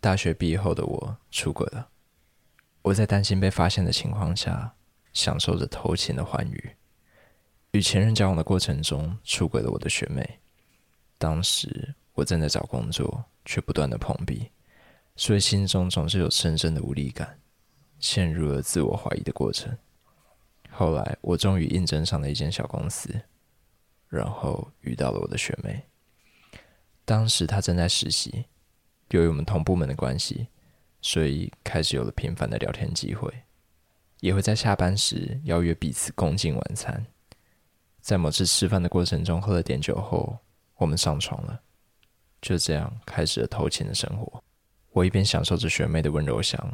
大学毕业后的我出轨了。我在担心被发现的情况下，享受着偷情的欢愉。与前任交往的过程中，出轨了我的学妹。当时我正在找工作，却不断的碰壁，所以心中总是有深深的无力感，陷入了自我怀疑的过程。后来我终于应征上了一间小公司，然后遇到了我的学妹。当时她正在实习，由于我们同部门的关系。所以开始有了频繁的聊天机会，也会在下班时邀约彼此共进晚餐。在某次吃饭的过程中，喝了点酒后，我们上床了，就这样开始了偷情的生活。我一边享受着学妹的温柔乡，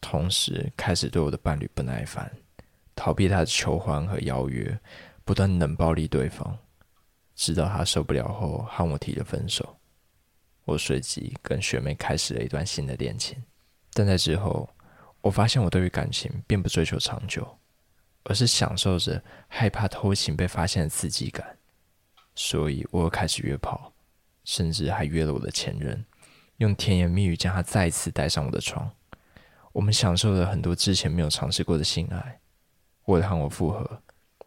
同时开始对我的伴侣不耐烦，逃避他的求欢和邀约，不断冷暴力对方，直到他受不了后，和我提了分手。我随即跟学妹开始了一段新的恋情，但在之后，我发现我对于感情并不追求长久，而是享受着害怕偷情被发现的刺激感，所以我又开始约炮，甚至还约了我的前任，用甜言蜜语将他再次带上我的床。我们享受了很多之前没有尝试过的性爱。为了和我复合，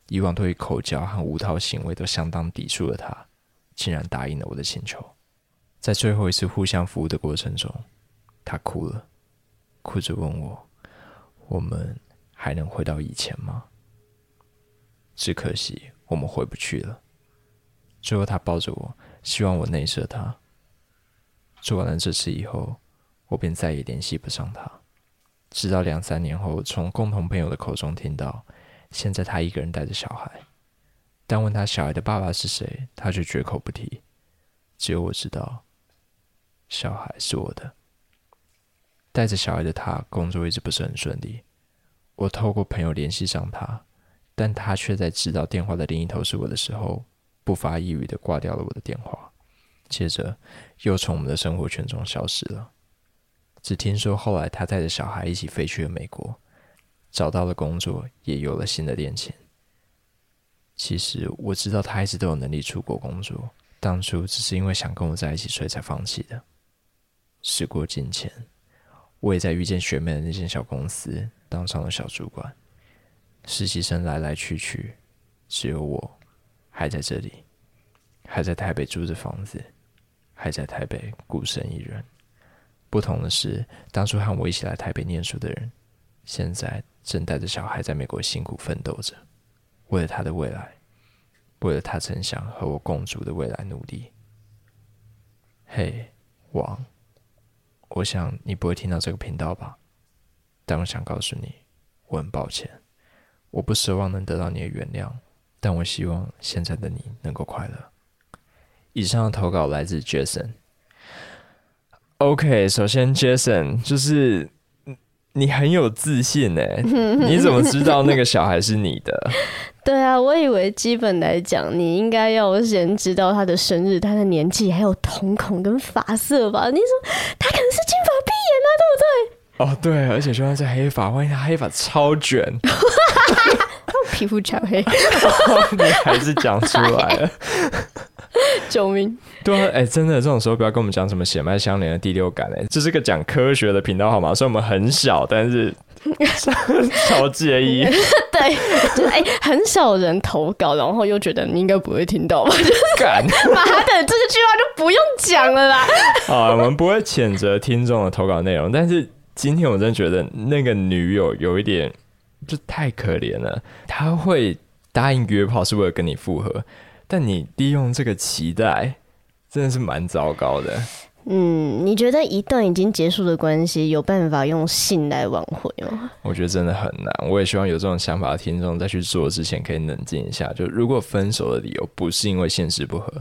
以往对于口交和无套行为都相当抵触的他，竟然答应了我的请求。在最后一次互相服务的过程中，他哭了，哭着问我：“我们还能回到以前吗？”只可惜我们回不去了。最后，他抱着我，希望我内射他。做完了这次以后，我便再也联系不上他。直到两三年后，从共同朋友的口中听到，现在他一个人带着小孩，但问他小孩的爸爸是谁，他却绝口不提。只有我知道。小孩是我的，带着小孩的他工作一直不是很顺利。我透过朋友联系上他，但他却在知道电话的另一头是我的时候，不发一语的挂掉了我的电话，接着又从我们的生活圈中消失了。只听说后来他带着小孩一起飞去了美国，找到了工作，也有了新的恋情。其实我知道他一直都有能力出国工作，当初只是因为想跟我在一起，所以才放弃的。时过境迁，我也在遇见学妹的那间小公司当上了小主管。实习生来来去去，只有我还在这里，还在台北租着房子，还在台北孤身一人。不同的是，当初和我一起来台北念书的人，现在正带着小孩在美国辛苦奋斗着，为了他的未来，为了他曾想和我共组的未来努力。嘿，王。我想你不会听到这个频道吧？但我想告诉你，我很抱歉，我不奢望能得到你的原谅，但我希望现在的你能够快乐。以上的投稿来自 Jason。OK，首先 Jason 就是你很有自信哎，你怎么知道那个小孩是你的？对啊，我以为基本来讲，你应该要先知道他的生日、他的年纪，还有瞳孔跟发色吧？你说他对？哦，对，而且说他是黑发，万一他黑发超卷，皮肤超黑，你还是讲出来了，救命！对啊，哎、欸，真的，这种时候不要跟我们讲什么血脉相连的第六感，哎，这是个讲科学的频道，好吗？虽然我们很小，但是。超介意，对，就哎、欸，很少人投稿，然后又觉得你应该不会听到吧？就干，妈的，这个句话就不用讲了啦。好，我们不会谴责听众的投稿内容，但是今天我真的觉得那个女友有一点就太可怜了。她会答应约炮是为了跟你复合，但你利用这个期待，真的是蛮糟糕的。嗯，你觉得一段已经结束的关系有办法用性来挽回吗？我觉得真的很难。我也希望有这种想法的听众在去做之前可以冷静一下。就如果分手的理由不是因为现实不合，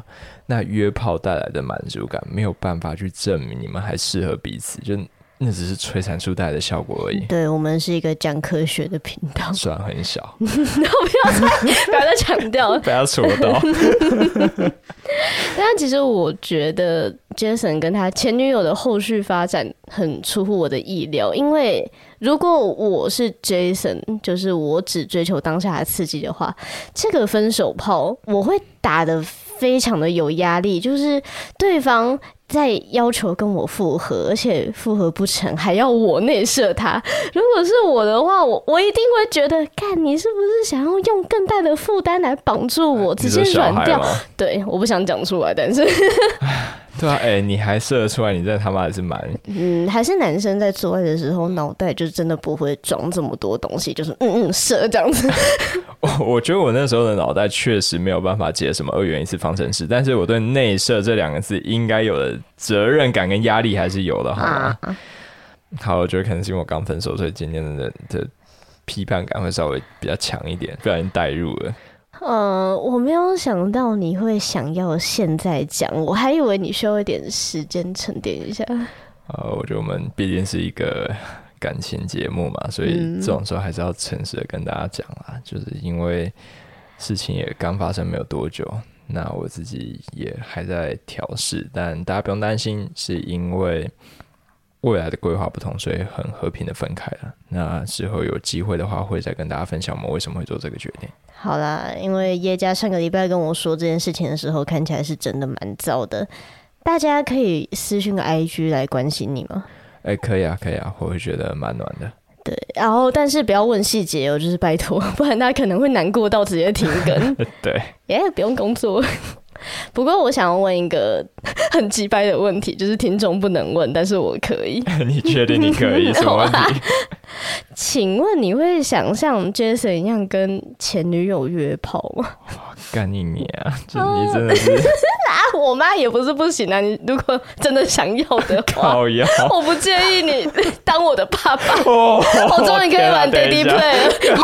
那约炮带来的满足感没有办法去证明你们还适合彼此。就那只是催产素带来的效果而已。对，我们是一个讲科学的频道，虽然很小，不要再不要再强调，不要戳到。但其实我觉得 Jason 跟他前女友的后续发展很出乎我的意料，因为如果我是 Jason，就是我只追求当下的刺激的话，这个分手炮我会打的非常的有压力，就是对方。在要求跟我复合，而且复合不成还要我内射他。如果是我的话，我我一定会觉得，看你是不是想要用更大的负担来绑住我，直接软掉？对，我不想讲出来，但是。对啊，哎、欸，你还射得出来？你这他妈还是蛮……嗯，还是男生在做爱的时候，脑袋就真的不会装这么多东西，就是嗯嗯射这样子。我我觉得我那时候的脑袋确实没有办法解什么二元一次方程式，但是我对内射这两个字应该有的责任感跟压力还是有的，好吗？啊、好，我觉得可能是因为我刚分手，所以今天的的批判感会稍微比较强一点，不小心带入了。呃，我没有想到你会想要现在讲，我还以为你需要一点时间沉淀一下。呃，我觉得我们毕竟是一个感情节目嘛，所以这种时候还是要诚实的跟大家讲啊，嗯、就是因为事情也刚发生没有多久，那我自己也还在调试，但大家不用担心，是因为。未来的规划不同，所以很和平的分开了。那之后有机会的话，会再跟大家分享我们为什么会做这个决定。好啦，因为叶家上个礼拜跟我说这件事情的时候，看起来是真的蛮糟的。大家可以私讯个 IG 来关心你吗？哎、欸，可以啊，可以啊，我会觉得蛮暖的。对，然后但是不要问细节哦，就是拜托，不然他可能会难过到直接停更。对，耶，yeah, 不用工作。不过我想要问一个 很机掰的问题，就是听众不能问，但是我可以。你确定你可以？什么问题？请问你会想像 Jason 一样跟前女友约炮吗？干你你啊！就你真的是啊！我妈也不是不行啊。你如果真的想要的话，我不介意你当我的爸爸。我终于可以玩 Daddy Play 了。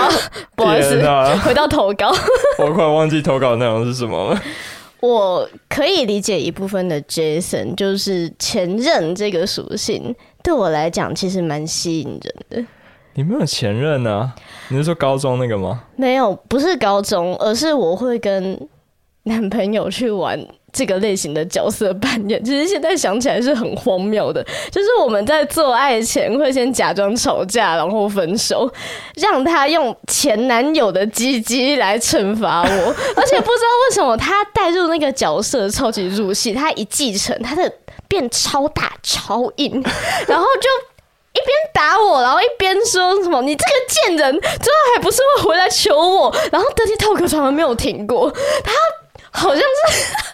好，不好意思，哪回到投稿。我快忘记投稿内容是什么了。我可以理解一部分的 Jason，就是前任这个属性，对我来讲其实蛮吸引人的。你没有前任啊？你是说高中那个吗？没有，不是高中，而是我会跟男朋友去玩。这个类型的角色扮演，其实现在想起来是很荒谬的。就是我们在做爱前会先假装吵架，然后分手，让他用前男友的鸡鸡来惩罚我。而且不知道为什么他带入那个角色超级入戏，他一继承他的变超大超硬，然后就一边打我，然后一边说什么“你这个贱人”，最后还不是会回来求我。然后 Dirty Talk 从来没有停过，他好像是。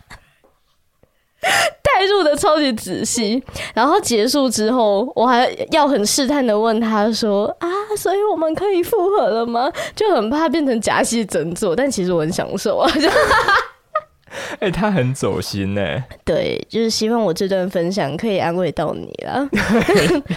带入的超级仔细，然后结束之后，我还要很试探的问他说：“啊，所以我们可以复合了吗？”就很怕变成假戏真做，但其实我很享受啊。哎、欸，他很走心呢。对，就是希望我这段分享可以安慰到你了。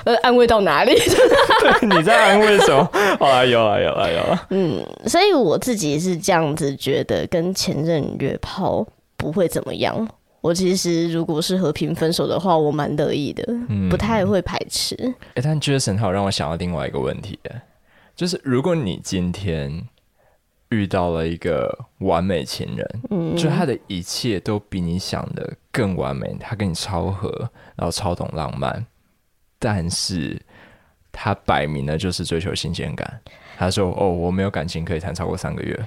呃，安慰到哪里？对，你在安慰什么？好啊，有啊，有啊，有啊。嗯，所以我自己是这样子觉得，跟前任约炮不会怎么样。我其实如果是和平分手的话，我蛮乐意的，不太会排斥。哎、但 Jason 好让我想到另外一个问题，就是如果你今天遇到了一个完美情人，嗯，就他的一切都比你想的更完美，他跟你超合，然后超懂浪漫，但是他摆明了就是追求新鲜感。他说：“哦，我没有感情可以谈超过三个月。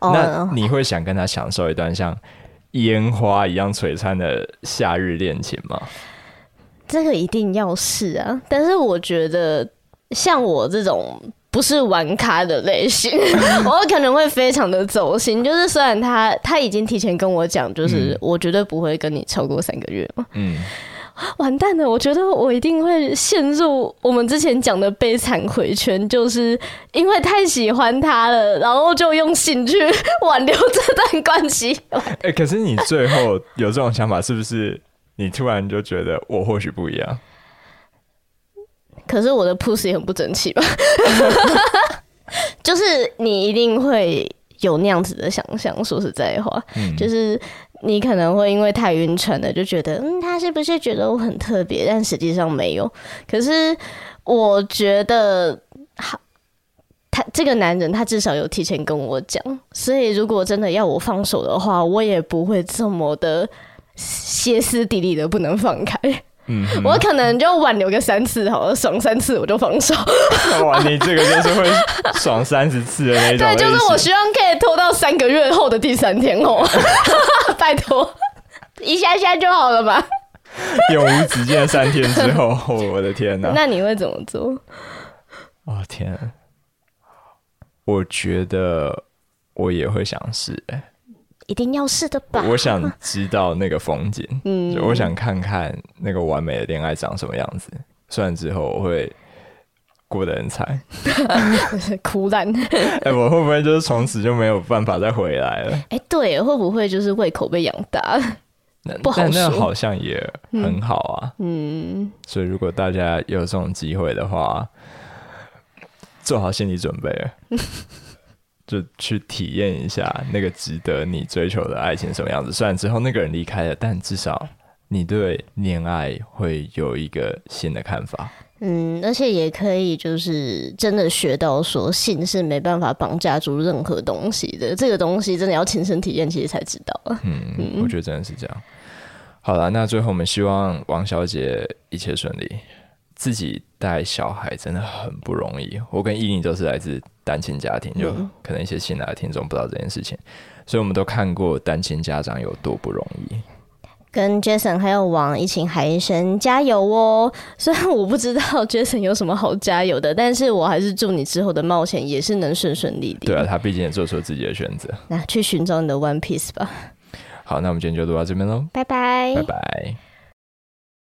哦”那你会想跟他享受一段像？烟花一样璀璨的夏日恋情吗？这个一定要试啊！但是我觉得，像我这种不是玩咖的类型，我可能会非常的走心。就是虽然他他已经提前跟我讲，就是我绝对不会跟你超过三个月嘛。嗯，完蛋了！我觉得我一定会陷入我们之前讲的悲惨回圈，就是因为太喜欢他了，然后就用心去 挽留这段关系。哎、欸，可是你最后有这种想法，是不是你突然就觉得我或许不一样？可是我的 push 也很不争气吧？就是你一定会有那样子的想象。说实在话，嗯、就是。你可能会因为太晕沉了，就觉得嗯，他是不是觉得我很特别？但实际上没有。可是我觉得，好，他这个男人他至少有提前跟我讲，所以如果真的要我放手的话，我也不会这么的歇斯底里的不能放开。嗯，我可能就挽留个三次好了，爽三次我就放手。哇，你这个就是会爽三十次的那种。对，就是我希望可以拖到三个月后的第三天哦。拜托，一下下就好了吧？永无止境的三天之后，哦、我的天哪！那你会怎么做？哦天，我觉得我也会想试哎。一定要是的吧？我想知道那个风景，嗯，我想看看那个完美的恋爱长什么样子。虽然之后我会过得很惨，哭烂烂。哎、欸，我会不会就是从此就没有办法再回来了？哎、欸，对，会不会就是胃口被养大？那 不好说。那好像也很好啊。嗯，所以如果大家有这种机会的话，做好心理准备。就去体验一下那个值得你追求的爱情什么样子。虽然之后那个人离开了，但至少你对恋爱会有一个新的看法。嗯，而且也可以就是真的学到说，性是没办法绑架住任何东西的。这个东西真的要亲身体验，其实才知道。嗯，嗯，我觉得真的是这样。好了，那最后我们希望王小姐一切顺利。自己带小孩真的很不容易。我跟伊琳都是来自单亲家庭，就可能一些新来的听众不知道这件事情，所以我们都看过单亲家长有多不容易。跟 Jason 还有王一起喊一声加油哦！虽然我不知道 Jason 有什么好加油的，但是我还是祝你之后的冒险也是能顺顺利利。对啊，他毕竟也做出了自己的选择。那去寻找你的 One Piece 吧。好，那我们今天就录到这边喽，拜拜，拜拜。